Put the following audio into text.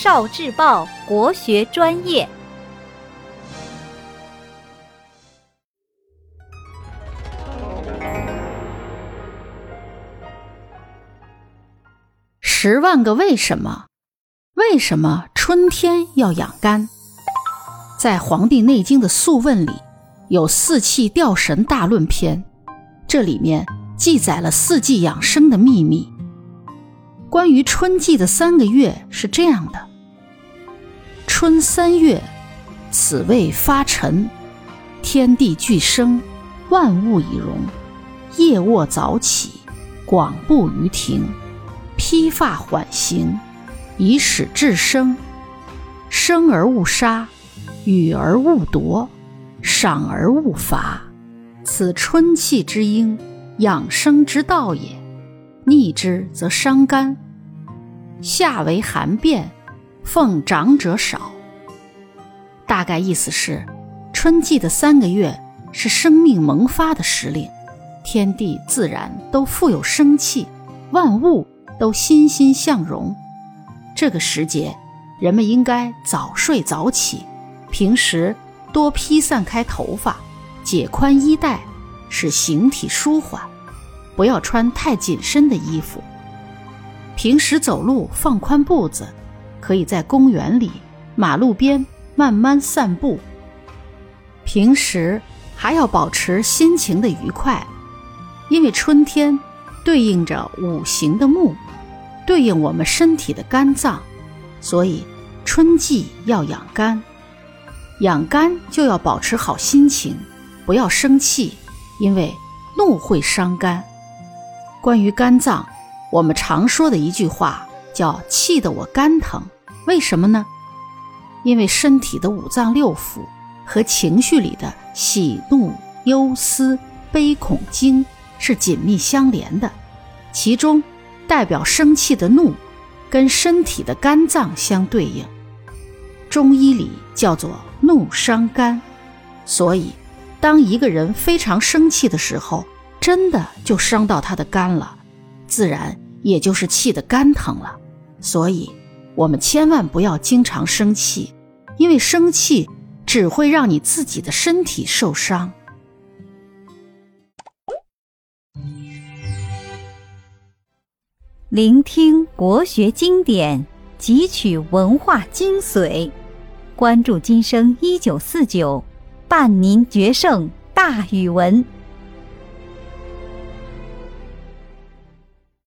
少智报国学专业。十万个为什么？为什么春天要养肝？在《黄帝内经》的《素问》里，有《四气调神大论篇》，这里面记载了四季养生的秘密。关于春季的三个月是这样的：春三月，此谓发陈，天地俱生，万物以荣。夜卧早起，广步于庭。披发缓行，以使至生。生而勿杀，予而勿夺，赏而勿罚。此春气之应，养生之道也。逆之则伤肝。夏为寒变，奉长者少。大概意思是，春季的三个月是生命萌发的时令，天地自然都富有生气，万物。都欣欣向荣。这个时节，人们应该早睡早起，平时多披散开头发，解宽衣带，使形体舒缓。不要穿太紧身的衣服。平时走路放宽步子，可以在公园里、马路边慢慢散步。平时还要保持心情的愉快，因为春天对应着五行的木。对应我们身体的肝脏，所以春季要养肝。养肝就要保持好心情，不要生气，因为怒会伤肝。关于肝脏，我们常说的一句话叫“气得我肝疼”，为什么呢？因为身体的五脏六腑和情绪里的喜怒忧思悲恐惊是紧密相连的，其中。代表生气的怒，跟身体的肝脏相对应，中医里叫做怒伤肝。所以，当一个人非常生气的时候，真的就伤到他的肝了，自然也就是气的肝疼了。所以，我们千万不要经常生气，因为生气只会让你自己的身体受伤。聆听国学经典，汲取文化精髓，关注今生一九四九，伴您决胜大语文。